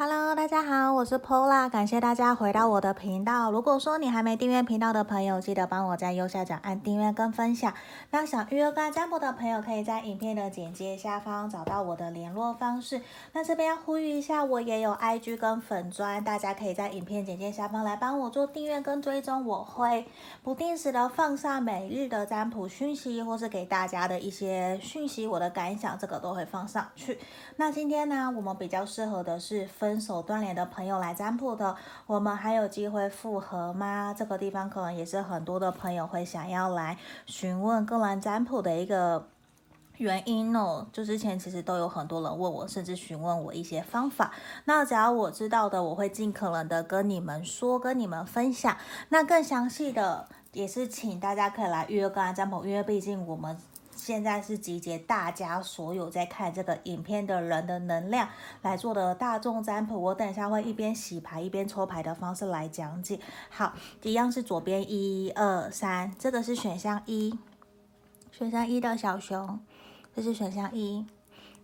Hello，大家好，我是 Pola，感谢大家回到我的频道。如果说你还没订阅频道的朋友，记得帮我在右下角按订阅跟分享。那想预约个占卜的朋友，可以在影片的简介下方找到我的联络方式。那这边要呼吁一下，我也有 IG 跟粉专，大家可以在影片简介下方来帮我做订阅跟追踪。我会不定时的放上每日的占卜讯息，或是给大家的一些讯息，我的感想，这个都会放上去。那今天呢，我们比较适合的是分。分手断联的朋友来占卜的，我们还有机会复合吗？这个地方可能也是很多的朋友会想要来询问个人占卜的一个原因哦。就之前其实都有很多人问我，甚至询问我一些方法。那只要我知道的，我会尽可能的跟你们说，跟你们分享。那更详细的，也是请大家可以来预约个人占卜，因为毕竟我们。现在是集结大家所有在看这个影片的人的能量来做的大众占卜。我等一下会一边洗牌一边抽牌的方式来讲解。好，一样是左边一二三，这个是选项一，选项一的小熊，这是选项一。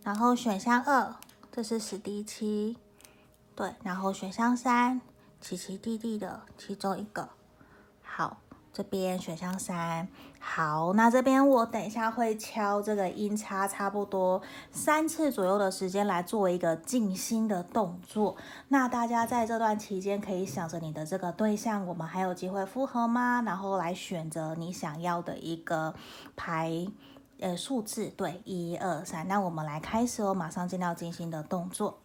然后选项二，这是史迪奇，对，然后选项三，奇奇蒂蒂的其中一个。好。这边选项三，好，那这边我等一下会敲这个音叉，差不多三次左右的时间来做一个静心的动作。那大家在这段期间可以想着你的这个对象，我们还有机会复合吗？然后来选择你想要的一个牌，呃，数字，对，一二三。那我们来开始哦，马上进到静心的动作。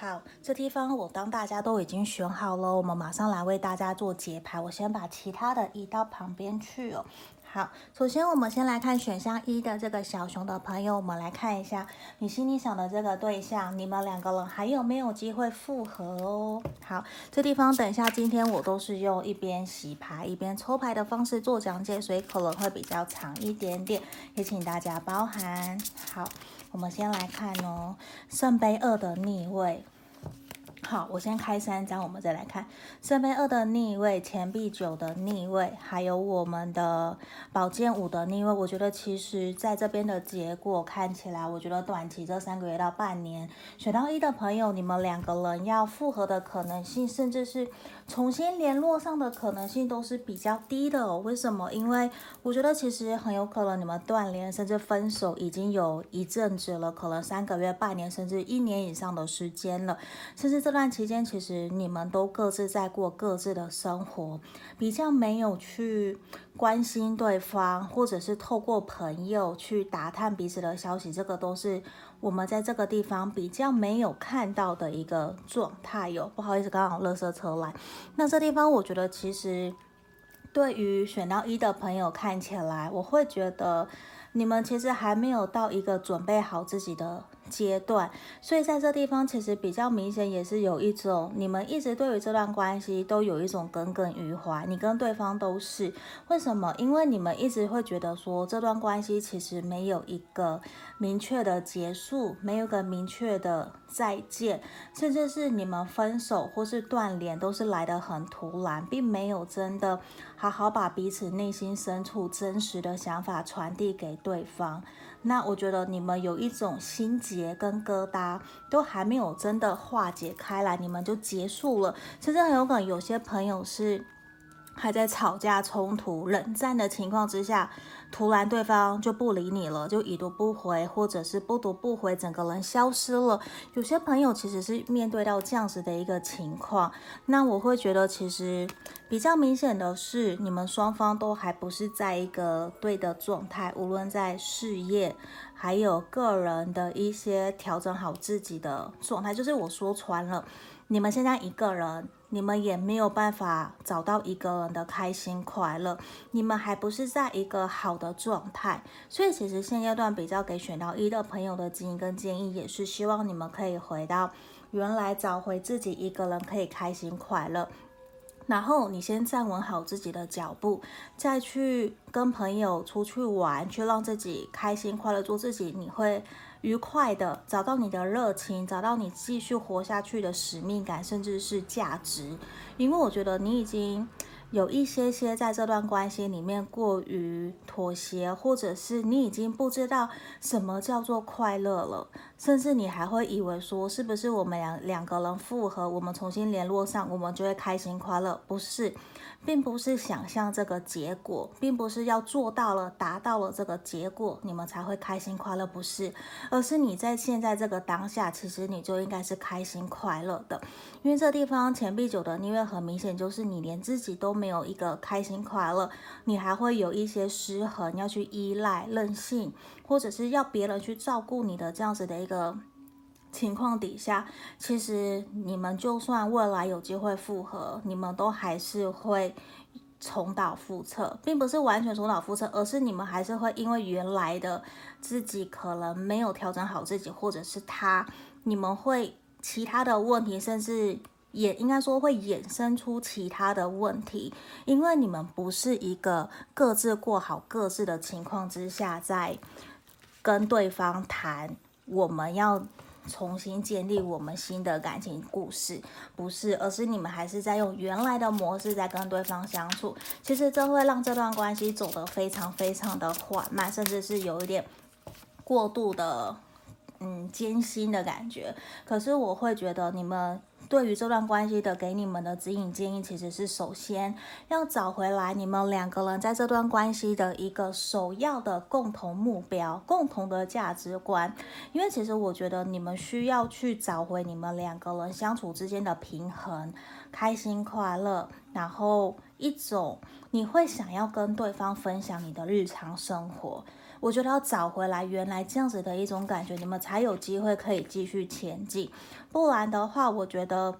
好，这地方我当大家都已经选好了，我们马上来为大家做解牌。我先把其他的移到旁边去哦。好，首先我们先来看选项一的这个小熊的朋友，我们来看一下你心里想的这个对象，你们两个人还有没有机会复合哦？好，这地方等一下，今天我都是用一边洗牌一边抽牌的方式做讲解，所以可能会比较长一点点，也请大家包涵。好。我们先来看哦，圣杯二的逆位。好，我先开三张，我们再来看圣杯二的逆位、钱币九的逆位，还有我们的宝剑五的逆位。我觉得其实在这边的结果看起来，我觉得短期这三个月到半年，选到一的朋友，你们两个人要复合的可能性，甚至是。重新联络上的可能性都是比较低的哦。为什么？因为我觉得其实很有可能你们断联甚至分手已经有一阵子了，可能三个月、半年甚至一年以上的时间了。甚至这段期间，其实你们都各自在过各自的生活，比较没有去关心对方，或者是透过朋友去打探彼此的消息，这个都是。我们在这个地方比较没有看到的一个状态哟，不好意思，刚好垃圾车来。那这地方我觉得其实对于选到一的朋友看起来，我会觉得你们其实还没有到一个准备好自己的。阶段，所以在这地方其实比较明显，也是有一种你们一直对于这段关系都有一种耿耿于怀，你跟对方都是。为什么？因为你们一直会觉得说这段关系其实没有一个明确的结束，没有个明确的再见，甚至是你们分手或是断联都是来得很突然，并没有真的好好把彼此内心深处真实的想法传递给对方。那我觉得你们有一种心结跟疙瘩都还没有真的化解开来，你们就结束了。其实很有可能有些朋友是还在吵架、冲突、冷战的情况之下。突然，对方就不理你了，就已读不回，或者是不读不回，整个人消失了。有些朋友其实是面对到这样子的一个情况，那我会觉得其实比较明显的是，你们双方都还不是在一个对的状态，无论在事业，还有个人的一些调整好自己的状态，就是我说穿了，你们现在一个人。你们也没有办法找到一个人的开心快乐，你们还不是在一个好的状态，所以其实现阶段比较给选到一的朋友的建议跟建议，也是希望你们可以回到原来找回自己一个人可以开心快乐，然后你先站稳好自己的脚步，再去跟朋友出去玩，去让自己开心快乐，做自己，你会愉快的找到你的热情，找到你继续活下去的使命感，甚至是价值。因为我觉得你已经有一些些在这段关系里面过于妥协，或者是你已经不知道什么叫做快乐了，甚至你还会以为说，是不是我们两两个人复合，我们重新联络上，我们就会开心快乐？不是。并不是想象这个结果，并不是要做到了、达到了这个结果，你们才会开心快乐，不是，而是你在现在这个当下，其实你就应该是开心快乐的。因为这地方钱币九的逆位很明显就是你连自己都没有一个开心快乐，你还会有一些失衡，要去依赖、任性，或者是要别人去照顾你的这样子的一个。情况底下，其实你们就算未来有机会复合，你们都还是会重蹈覆辙，并不是完全重蹈覆辙，而是你们还是会因为原来的自己可能没有调整好自己，或者是他，你们会其他的问题，甚至也应该说会衍生出其他的问题，因为你们不是一个各自过好各自的情况之下，在跟对方谈我们要。重新建立我们新的感情故事，不是，而是你们还是在用原来的模式在跟对方相处。其实这会让这段关系走得非常非常的缓慢，甚至是有一点过度的，嗯，艰辛的感觉。可是我会觉得你们。对于这段关系的给你们的指引建议，其实是首先要找回来你们两个人在这段关系的一个首要的共同目标、共同的价值观。因为其实我觉得你们需要去找回你们两个人相处之间的平衡、开心快乐，然后一种你会想要跟对方分享你的日常生活。我觉得要找回来原来这样子的一种感觉，你们才有机会可以继续前进。不然的话，我觉得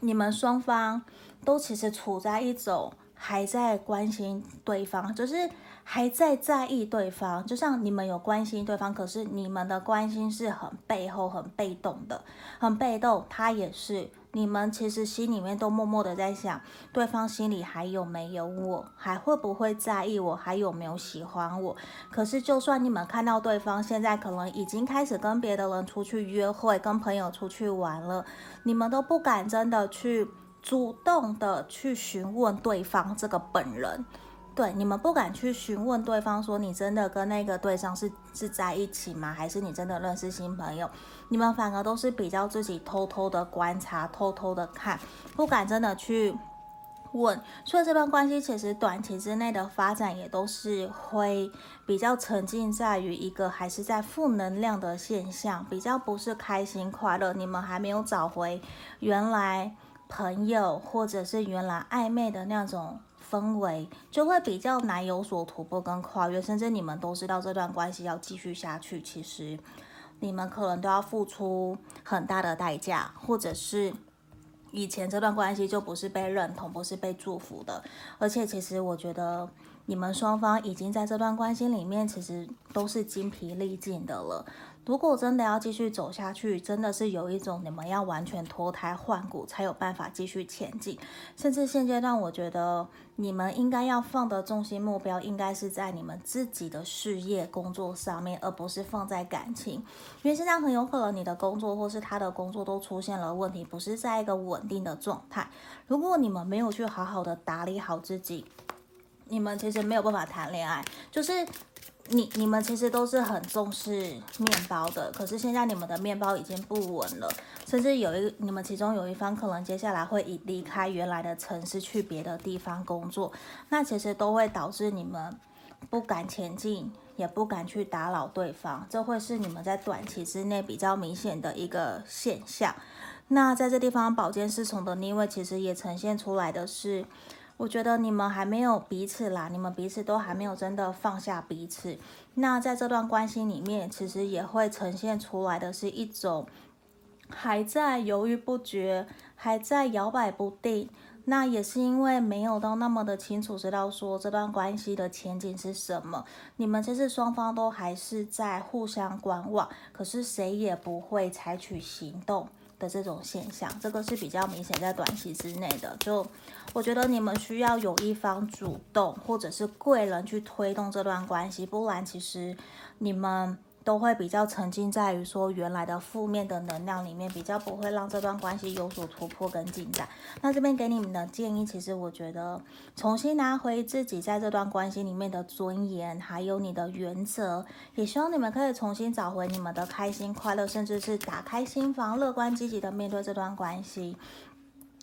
你们双方都其实处在一种还在关心对方，就是还在在意对方。就像你们有关心对方，可是你们的关心是很背后、很被动的，很被动。他也是。你们其实心里面都默默的在想，对方心里还有没有我，还会不会在意我，还有没有喜欢我？可是就算你们看到对方现在可能已经开始跟别的人出去约会，跟朋友出去玩了，你们都不敢真的去主动的去询问对方这个本人。对，你们不敢去询问对方说，你真的跟那个对象是是在一起吗？还是你真的认识新朋友？你们反而都是比较自己偷偷的观察、偷偷的看，不敢真的去问。所以这段关系其实短期之内的发展也都是会比较沉浸在于一个还是在负能量的现象，比较不是开心快乐。你们还没有找回原来朋友或者是原来暧昧的那种。氛围就会比较难有所突破跟跨越，甚至你们都知道这段关系要继续下去，其实你们可能都要付出很大的代价，或者是以前这段关系就不是被认同，不是被祝福的，而且其实我觉得你们双方已经在这段关系里面，其实都是精疲力尽的了。如果真的要继续走下去，真的是有一种你们要完全脱胎换骨才有办法继续前进。甚至现阶段，我觉得你们应该要放的重心目标应该是在你们自己的事业工作上面，而不是放在感情。因为现在很有可能你的工作或是他的工作都出现了问题，不是在一个稳定的状态。如果你们没有去好好的打理好自己，你们其实没有办法谈恋爱，就是。你你们其实都是很重视面包的，可是现在你们的面包已经不稳了，甚至有一你们其中有一方可能接下来会以离开原来的城市去别的地方工作，那其实都会导致你们不敢前进，也不敢去打扰对方，这会是你们在短期之内比较明显的一个现象。那在这地方，宝剑侍从的逆位其实也呈现出来的是。我觉得你们还没有彼此啦，你们彼此都还没有真的放下彼此。那在这段关系里面，其实也会呈现出来的是一种还在犹豫不决，还在摇摆不定。那也是因为没有到那么的清楚，知道说这段关系的前景是什么。你们其实双方都还是在互相观望，可是谁也不会采取行动的这种现象，这个是比较明显在短期之内的。就我觉得你们需要有一方主动，或者是贵人去推动这段关系，不然其实你们都会比较沉浸在于说原来的负面的能量里面，比较不会让这段关系有所突破跟进展。那这边给你们的建议，其实我觉得重新拿回自己在这段关系里面的尊严，还有你的原则，也希望你们可以重新找回你们的开心快乐，甚至是打开心房，乐观积极的面对这段关系。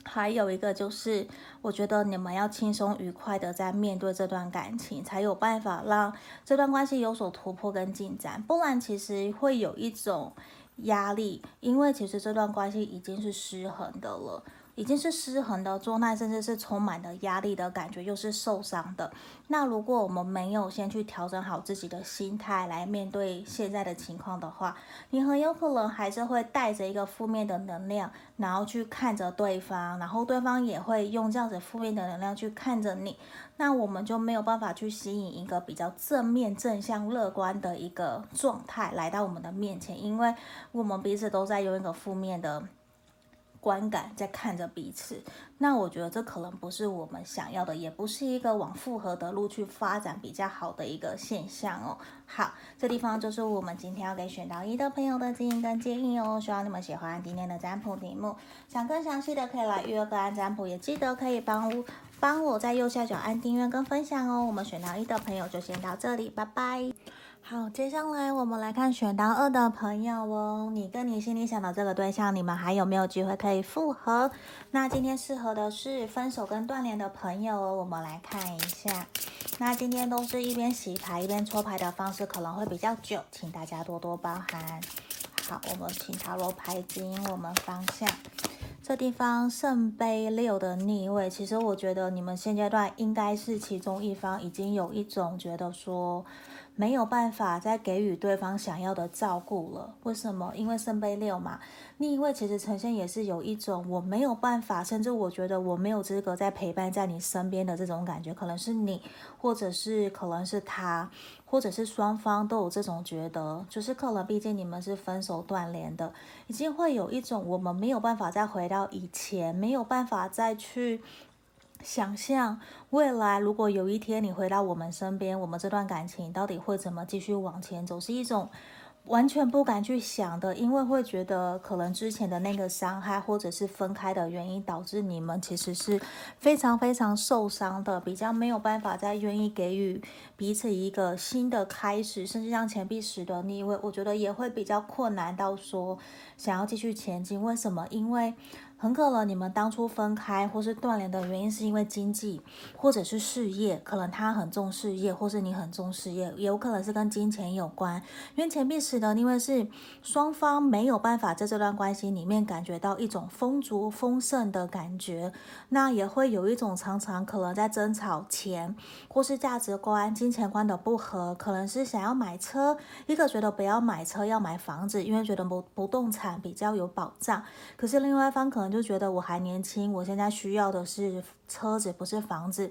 还有一个就是，我觉得你们要轻松愉快的在面对这段感情，才有办法让这段关系有所突破跟进展。不然，其实会有一种压力，因为其实这段关系已经是失衡的了。已经是失衡的状态，甚至是充满了压力的感觉，又是受伤的。那如果我们没有先去调整好自己的心态来面对现在的情况的话，你很有可能还是会带着一个负面的能量，然后去看着对方，然后对方也会用这样子负面的能量去看着你。那我们就没有办法去吸引一个比较正面、正向、乐观的一个状态来到我们的面前，因为我们彼此都在用一个负面的。观感在看着彼此，那我觉得这可能不是我们想要的，也不是一个往复合的路去发展比较好的一个现象哦。好，这地方就是我们今天要给选到一的朋友的建议跟建议哦。希望你们喜欢今天的占卜题目，想更详细的可以来预约个案占卜，也记得可以帮我帮我在右下角按订阅跟分享哦。我们选到一的朋友就先到这里，拜拜。好，接下来我们来看选到二的朋友哦，你跟你心里想的这个对象，你们还有没有机会可以复合？那今天适合的是分手跟断联的朋友哦，我们来看一下。那今天都是一边洗牌一边搓牌的方式，可能会比较久，请大家多多包涵。好，我们请塔罗牌指引我们方向。这地方圣杯六的逆位，其实我觉得你们现阶段应该是其中一方已经有一种觉得说。没有办法再给予对方想要的照顾了，为什么？因为圣杯六嘛，逆位其实呈现也是有一种我没有办法，甚至我觉得我没有资格再陪伴在你身边的这种感觉，可能是你，或者是可能是他，或者是双方都有这种觉得，就是可能毕竟你们是分手断联的，已经会有一种我们没有办法再回到以前，没有办法再去。想象未来，如果有一天你回到我们身边，我们这段感情到底会怎么继续往前走？是一种完全不敢去想的，因为会觉得可能之前的那个伤害，或者是分开的原因，导致你们其实是非常非常受伤的，比较没有办法再愿意给予彼此一个新的开始，甚至像钱币十的逆位，我觉得也会比较困难到说想要继续前进。为什么？因为。很可能你们当初分开或是断联的原因是因为经济或者是事业，可能他很重事业，或是你很重事业，也有可能是跟金钱有关。因为钱币十的，因为是双方没有办法在这段关系里面感觉到一种丰足丰盛的感觉，那也会有一种常常可能在争吵钱或是价值观、金钱观的不合，可能是想要买车，一个觉得不要买车要买房子，因为觉得不不动产比较有保障，可是另外一方可能能。就觉得我还年轻，我现在需要的是车子，不是房子。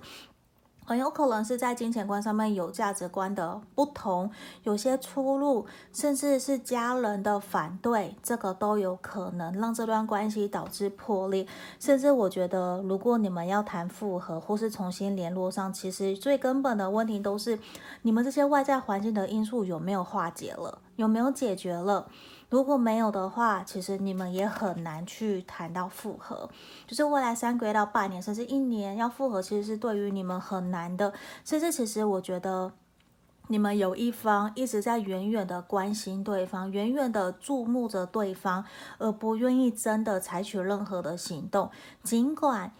很有可能是在金钱观上面有价值观的不同，有些出入，甚至是家人的反对，这个都有可能让这段关系导致破裂。甚至我觉得，如果你们要谈复合或是重新联络上，其实最根本的问题都是你们这些外在环境的因素有没有化解了，有没有解决了。如果没有的话，其实你们也很难去谈到复合。就是未来三个月到半年，甚至一年要复合，其实是对于你们很难的。甚至其实我觉得，你们有一方一直在远远的关心对方，远远的注目着对方，而不愿意真的采取任何的行动，尽管。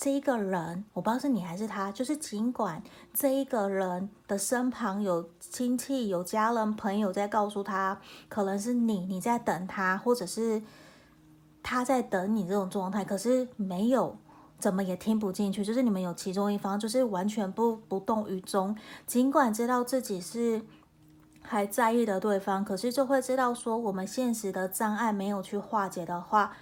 这一个人，我不知道是你还是他，就是尽管这一个人的身旁有亲戚、有家人、朋友在告诉他，可能是你，你在等他，或者是他在等你这种状态，可是没有，怎么也听不进去。就是你们有其中一方，就是完全不不动于衷，尽管知道自己是还在意的对方，可是就会知道说，我们现实的障碍没有去化解的话。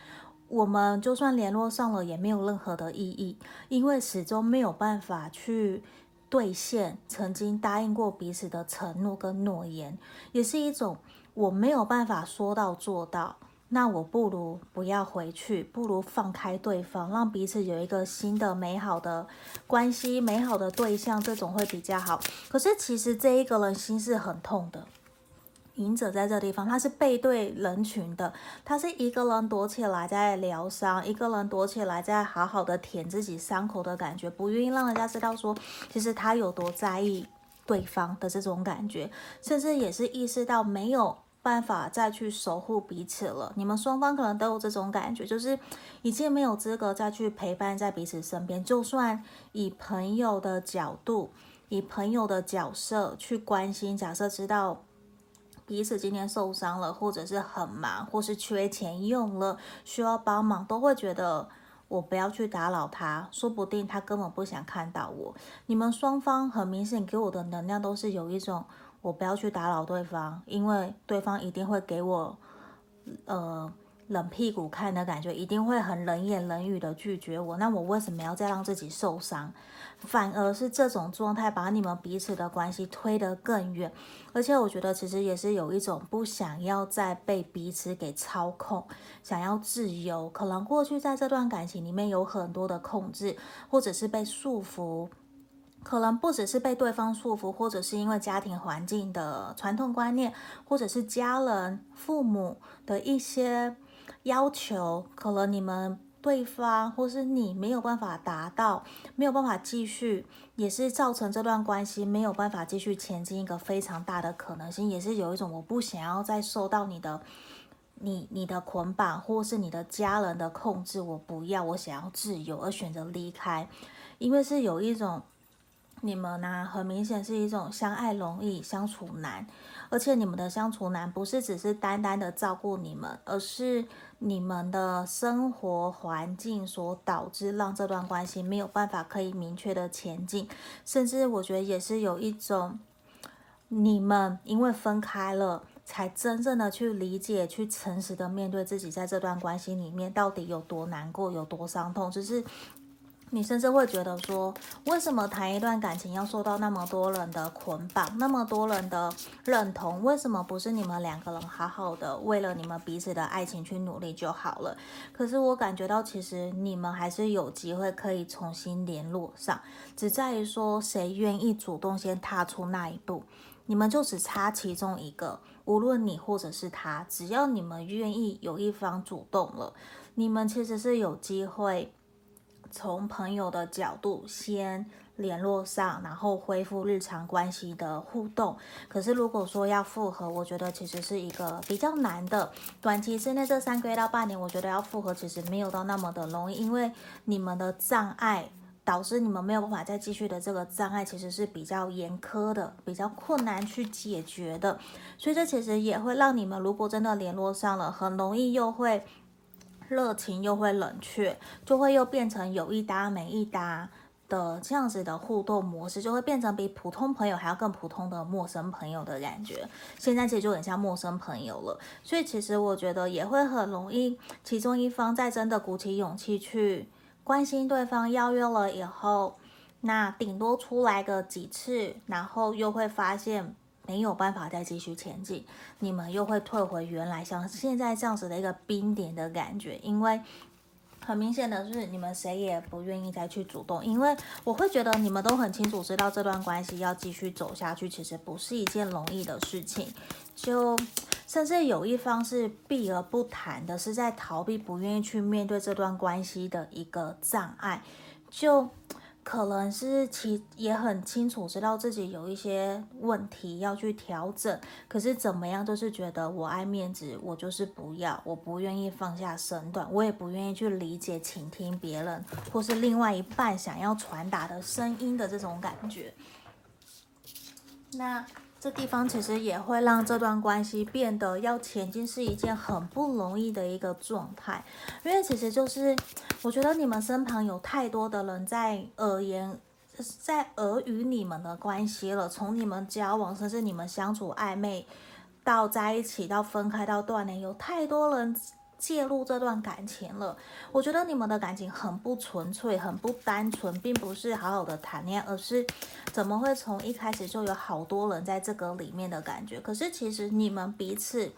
我们就算联络上了，也没有任何的意义，因为始终没有办法去兑现曾经答应过彼此的承诺跟诺言，也是一种我没有办法说到做到。那我不如不要回去，不如放开对方，让彼此有一个新的美好的关系、美好的对象，这种会比较好。可是其实这一个人心是很痛的。隐者在这地方，他是背对人群的，他是一个人躲起来在疗伤，一个人躲起来在好好的舔自己伤口的感觉，不愿意让人家知道说，其实他有多在意对方的这种感觉，甚至也是意识到没有办法再去守护彼此了。你们双方可能都有这种感觉，就是已经没有资格再去陪伴在彼此身边，就算以朋友的角度。以朋友的角色去关心，假设知道彼此今天受伤了，或者是很忙，或是缺钱用了，需要帮忙，都会觉得我不要去打扰他，说不定他根本不想看到我。你们双方很明显给我的能量都是有一种我不要去打扰对方，因为对方一定会给我呃冷屁股看的感觉，一定会很冷言冷语的拒绝我。那我为什么要再让自己受伤？反而是这种状态把你们彼此的关系推得更远，而且我觉得其实也是有一种不想要再被彼此给操控，想要自由。可能过去在这段感情里面有很多的控制，或者是被束缚，可能不只是被对方束缚，或者是因为家庭环境的传统观念，或者是家人、父母的一些要求，可能你们。对方或是你没有办法达到，没有办法继续，也是造成这段关系没有办法继续前进一个非常大的可能性，也是有一种我不想要再受到你的、你、你的捆绑，或是你的家人的控制，我不要，我想要自由而选择离开，因为是有一种你们呢、很明显是一种相爱容易相处难。而且你们的相处难不是只是单单的照顾你们，而是你们的生活环境所导致，让这段关系没有办法可以明确的前进，甚至我觉得也是有一种，你们因为分开了，才真正的去理解、去诚实的面对自己在这段关系里面到底有多难过、有多伤痛，只是。你甚至会觉得说，为什么谈一段感情要受到那么多人的捆绑，那么多人的认同？为什么不是你们两个人好好的为了你们彼此的爱情去努力就好了？可是我感觉到，其实你们还是有机会可以重新联络上，只在于说谁愿意主动先踏出那一步。你们就只差其中一个，无论你或者是他，只要你们愿意有一方主动了，你们其实是有机会。从朋友的角度先联络上，然后恢复日常关系的互动。可是如果说要复合，我觉得其实是一个比较难的。短期之内这三个月到半年，我觉得要复合其实没有到那么的容易，因为你们的障碍导致你们没有办法再继续的这个障碍，其实是比较严苛的，比较困难去解决的。所以这其实也会让你们如果真的联络上了，很容易又会。热情又会冷却，就会又变成有一搭没一搭的这样子的互动模式，就会变成比普通朋友还要更普通的陌生朋友的感觉。现在其实就很像陌生朋友了，所以其实我觉得也会很容易，其中一方在真的鼓起勇气去关心对方，邀约了以后，那顶多出来个几次，然后又会发现。没有办法再继续前进，你们又会退回原来像现在这样子的一个冰点的感觉，因为很明显的是你们谁也不愿意再去主动，因为我会觉得你们都很清楚知道这段关系要继续走下去，其实不是一件容易的事情，就甚至有一方是避而不谈的，是在逃避，不愿意去面对这段关系的一个障碍，就。可能是其也很清楚知道自己有一些问题要去调整，可是怎么样都是觉得我爱面子，我就是不要，我不愿意放下身段，我也不愿意去理解、倾听别人或是另外一半想要传达的声音的这种感觉。那。这地方其实也会让这段关系变得要前进是一件很不容易的一个状态，因为其实就是我觉得你们身旁有太多的人在耳言，在耳语你们的关系了，从你们交往甚至你们相处暧昧到在一起到分开到断联，有太多人。介入这段感情了，我觉得你们的感情很不纯粹，很不单纯，并不是好好的谈恋爱，而是怎么会从一开始就有好多人在这个里面的感觉？可是其实你们彼此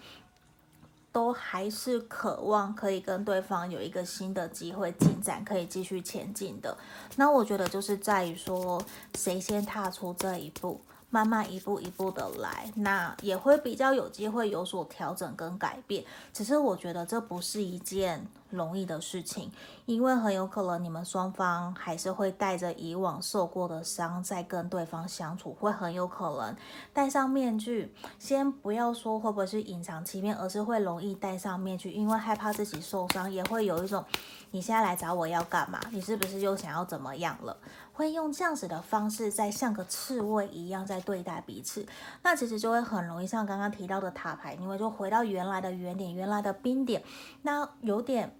都还是渴望可以跟对方有一个新的机会进展，可以继续前进的。那我觉得就是在于说，谁先踏出这一步。慢慢一步一步的来，那也会比较有机会有所调整跟改变。只是我觉得这不是一件容易的事情，因为很有可能你们双方还是会带着以往受过的伤在跟对方相处，会很有可能戴上面具。先不要说会不会是隐藏欺骗，而是会容易戴上面具，因为害怕自己受伤，也会有一种你现在来找我要干嘛？你是不是又想要怎么样了？会用这样子的方式，在像个刺猬一样在对待彼此，那其实就会很容易像刚刚提到的塔牌，因为就回到原来的原点、原来的冰点，那有点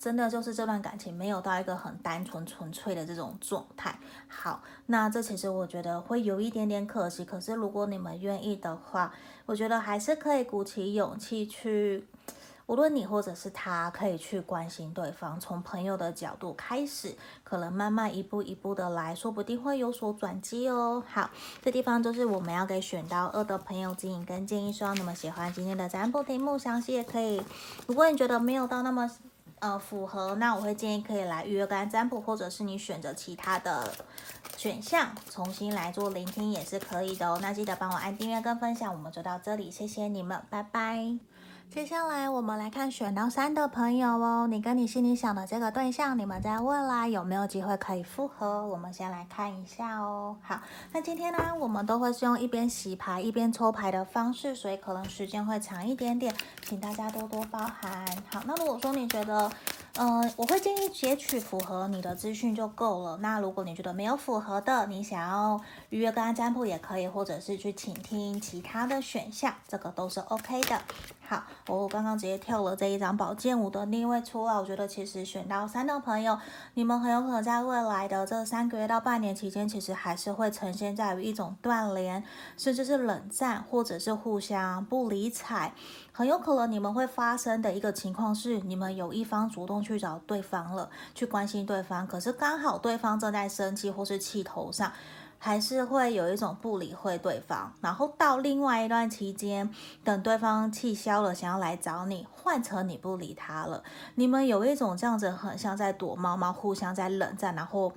真的就是这段感情没有到一个很单纯纯粹的这种状态。好，那这其实我觉得会有一点点可惜，可是如果你们愿意的话，我觉得还是可以鼓起勇气去。无论你或者是他，可以去关心对方，从朋友的角度开始，可能慢慢一步一步的来，说不定会有所转机哦。好，这地方就是我们要给选到二的朋友指引跟建议，希望你们喜欢今天的占卜题目，详细也可以。如果你觉得没有到那么呃符合，那我会建议可以来预约个案占卜，或者是你选择其他的选项，重新来做聆听也是可以的哦。那记得帮我按订阅跟分享，我们就到这里，谢谢你们，拜拜。接下来我们来看选到三的朋友哦，你跟你心里想的这个对象，你们在未来有没有机会可以复合？我们先来看一下哦。好，那今天呢，我们都会是用一边洗牌一边抽牌的方式，所以可能时间会长一点点，请大家多多包涵。好，那如果说你觉得，呃，我会建议截取符合你的资讯就够了。那如果你觉得没有符合的，你想要预约跟他占卜也可以，或者是去倾听其他的选项，这个都是 OK 的。好，我刚刚直接跳了这一张宝剑五的逆位出来，我觉得其实选到三的朋友，你们很有可能在未来的这三个月到半年期间，其实还是会呈现在于一种断联，甚至是冷战，或者是互相不理睬。很有可能你们会发生的一个情况是，你们有一方主动去找对方了，去关心对方，可是刚好对方正在生气或是气头上。还是会有一种不理会对方，然后到另外一段期间，等对方气消了，想要来找你，换成你不理他了，你们有一种这样子很像在躲猫猫，互相在冷战，然后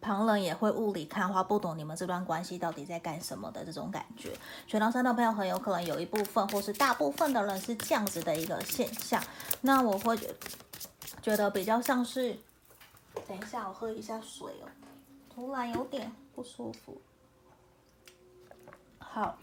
旁人也会雾里看花，不懂你们这段关系到底在干什么的这种感觉。选到三的朋友很有可能有一部分或是大部分的人是这样子的一个现象，那我会觉得比较像是，等一下我喝一下水哦，突然有点。不舒服。好，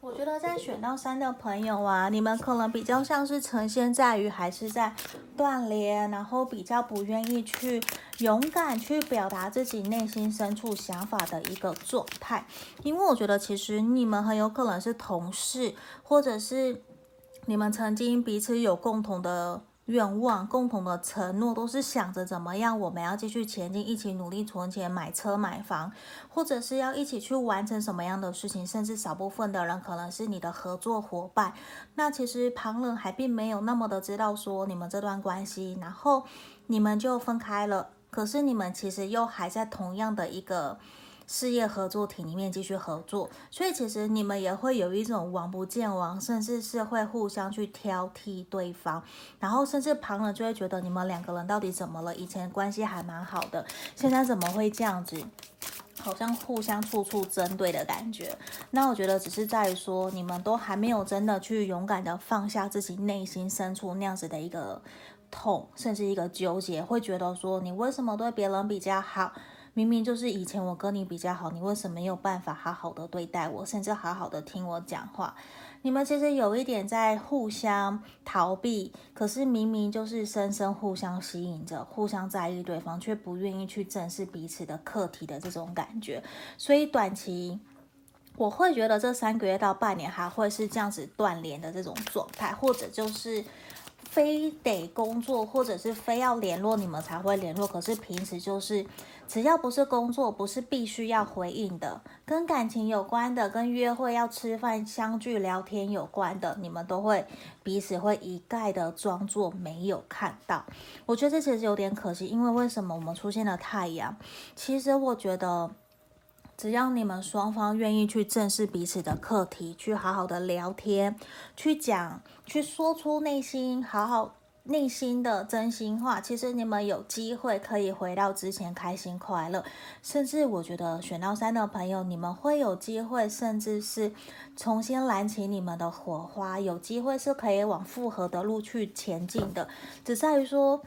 我觉得在选到三的朋友啊，你们可能比较像是呈现在于还是在断联，然后比较不愿意去勇敢去表达自己内心深处想法的一个状态。因为我觉得其实你们很有可能是同事，或者是你们曾经彼此有共同的。愿望、共同的承诺都是想着怎么样，我们要继续前进，一起努力存钱、买车、买房，或者是要一起去完成什么样的事情。甚至少部分的人可能是你的合作伙伴。那其实旁人还并没有那么的知道说你们这段关系，然后你们就分开了。可是你们其实又还在同样的一个。事业合作体里面继续合作，所以其实你们也会有一种王不见王，甚至是会互相去挑剔对方，然后甚至旁人就会觉得你们两个人到底怎么了？以前关系还蛮好的，现在怎么会这样子？好像互相处处针对的感觉。那我觉得只是在于说，你们都还没有真的去勇敢的放下自己内心深处那样子的一个痛，甚至一个纠结，会觉得说你为什么对别人比较好？明明就是以前我跟你比较好，你为什么没有办法好好的对待我，甚至好好的听我讲话？你们其实有一点在互相逃避，可是明明就是深深互相吸引着，互相在意对方，却不愿意去正视彼此的课题的这种感觉。所以短期我会觉得这三个月到半年还会是这样子断联的这种状态，或者就是。非得工作，或者是非要联络你们才会联络。可是平时就是，只要不是工作，不是必须要回应的，跟感情有关的，跟约会要吃饭、相聚聊天有关的，你们都会彼此会一概的装作没有看到。我觉得这其实有点可惜，因为为什么我们出现了太阳？其实我觉得。只要你们双方愿意去正视彼此的课题，去好好的聊天，去讲，去说出内心，好好内心的真心话，其实你们有机会可以回到之前开心快乐，甚至我觉得选到三的朋友，你们会有机会，甚至是重新燃起你们的火花，有机会是可以往复合的路去前进的，只在于说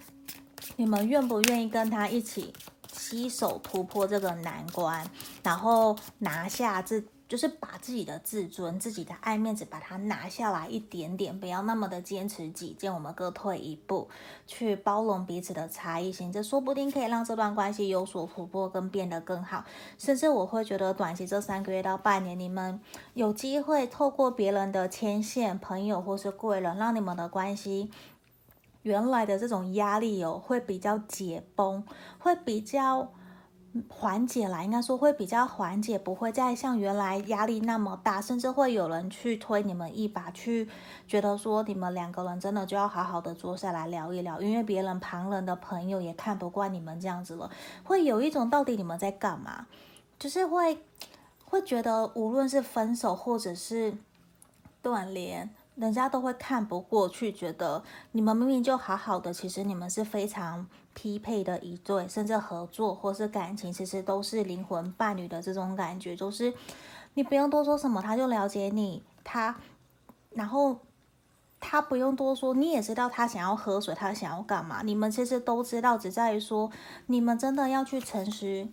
你们愿不愿意跟他一起携手突破这个难关，然后拿下这。就是把自己的自尊、自己的爱面子，把它拿下来一点点，不要那么的坚持己见。我们各退一步，去包容彼此的差异性，这说不定可以让这段关系有所突破，跟变得更好。甚至我会觉得，短期这三个月到半年，你们有机会透过别人的牵线、朋友或是贵人，让你们的关系原来的这种压力哦，会比较解崩，会比较。缓解来，应该说会比较缓解，不会再像原来压力那么大，甚至会有人去推你们一把，去觉得说你们两个人真的就要好好的坐下来聊一聊，因为别人旁人的朋友也看不惯你们这样子了，会有一种到底你们在干嘛，就是会会觉得无论是分手或者是断联。人家都会看不过去，觉得你们明明就好好的，其实你们是非常匹配的一对，甚至合作或是感情，其实都是灵魂伴侣的这种感觉，就是你不用多说什么，他就了解你，他，然后他不用多说，你也知道他想要喝水，他想要干嘛，你们其实都知道，只在于说你们真的要去诚实。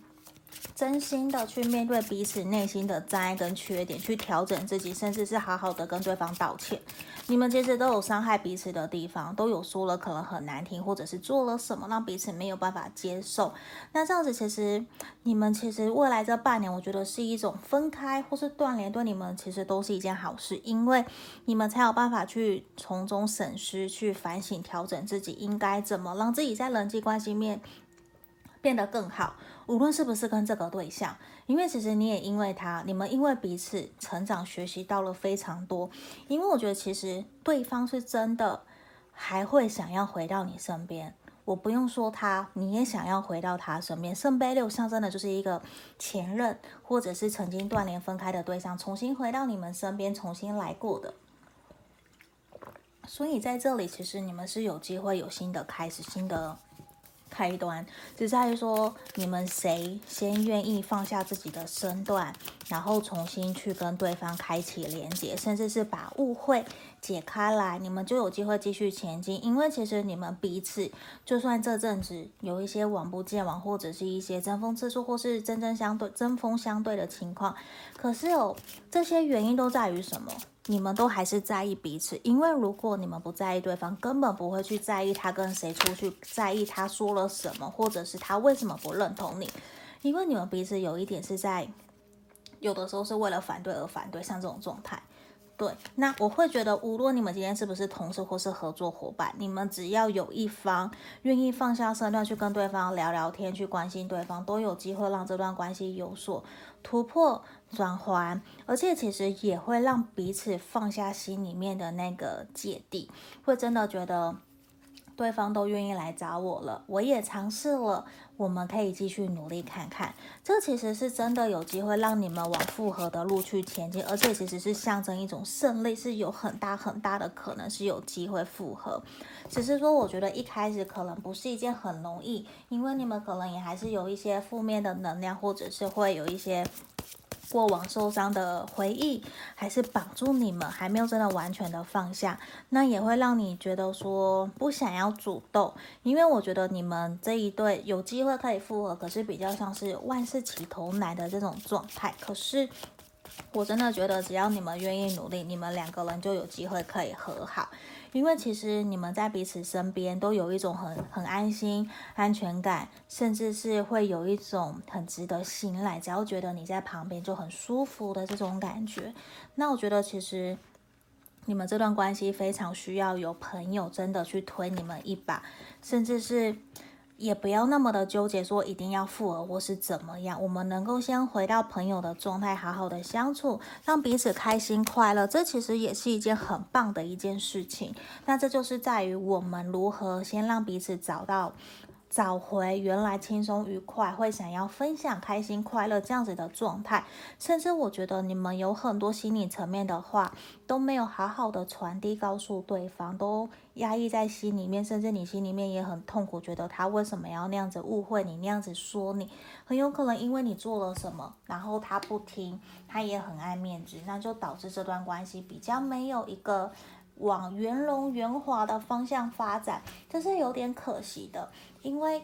真心的去面对彼此内心的障碍跟缺点，去调整自己，甚至是好好的跟对方道歉。你们其实都有伤害彼此的地方，都有说了可能很难听，或者是做了什么让彼此没有办法接受。那这样子，其实你们其实未来这半年，我觉得是一种分开或是断联，对你们其实都是一件好事，因为你们才有办法去从中审视、去反省、调整自己应该怎么让自己在人际关系面变得更好。无论是不是跟这个对象，因为其实你也因为他，你们因为彼此成长学习到了非常多。因为我觉得其实对方是真的还会想要回到你身边。我不用说他，你也想要回到他身边。圣杯六象征的就是一个前任，或者是曾经断联分开的对象，重新回到你们身边，重新来过的。所以在这里，其实你们是有机会有新的开始，新的。开端只在于说，你们谁先愿意放下自己的身段，然后重新去跟对方开启连接，甚至是把误会解开来，你们就有机会继续前进。因为其实你们彼此，就算这阵子有一些网不见网，或者是一些针锋刺促，或是针针相对、针锋相对的情况，可是有这些原因都在于什么？你们都还是在意彼此，因为如果你们不在意对方，根本不会去在意他跟谁出去，在意他说了什么，或者是他为什么不认同你，因为你们彼此有一点是在，有的时候是为了反对而反对，像这种状态。对，那我会觉得，无论你们今天是不是同事或是合作伙伴，你们只要有一方愿意放下身段去跟对方聊聊天，去关心对方，都有机会让这段关系有所突破转换，而且其实也会让彼此放下心里面的那个芥蒂，会真的觉得。对方都愿意来找我了，我也尝试了，我们可以继续努力看看。这其实是真的有机会让你们往复合的路去前进，而且其实是象征一种胜利，是有很大很大的可能是有机会复合。只是说，我觉得一开始可能不是一件很容易，因为你们可能也还是有一些负面的能量，或者是会有一些。过往受伤的回忆还是绑住你们，还没有真的完全的放下，那也会让你觉得说不想要主动，因为我觉得你们这一对有机会可以复合，可是比较像是万事起头难的这种状态。可是我真的觉得，只要你们愿意努力，你们两个人就有机会可以和好。因为其实你们在彼此身边都有一种很很安心、安全感，甚至是会有一种很值得信赖，只要觉得你在旁边就很舒服的这种感觉。那我觉得其实你们这段关系非常需要有朋友真的去推你们一把，甚至是。也不要那么的纠结，说一定要复合或是怎么样。我们能够先回到朋友的状态，好好的相处，让彼此开心快乐，这其实也是一件很棒的一件事情。那这就是在于我们如何先让彼此找到找回原来轻松愉快，会想要分享开心快乐这样子的状态，甚至我觉得你们有很多心理层面的话都没有好好的传递告诉对方，都压抑在心里面，甚至你心里面也很痛苦，觉得他为什么要那样子误会你，那样子说你，很有可能因为你做了什么，然后他不听，他也很爱面子，那就导致这段关系比较没有一个。往圆融圆滑的方向发展，这是有点可惜的，因为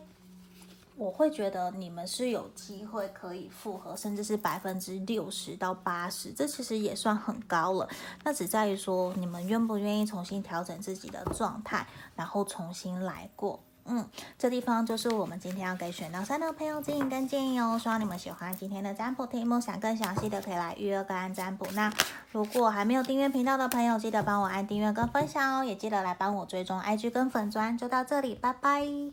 我会觉得你们是有机会可以复合，甚至是百分之六十到八十，这其实也算很高了。那只在于说你们愿不愿意重新调整自己的状态，然后重新来过。嗯，这地方就是我们今天要给选到三的朋友指引跟建议哦。希望你们喜欢今天的占卜题目，想更详细的可以来预约个案占卜。那如果还没有订阅频道的朋友，记得帮我按订阅跟分享哦，也记得来帮我追踪 IG 跟粉砖。就到这里，拜拜。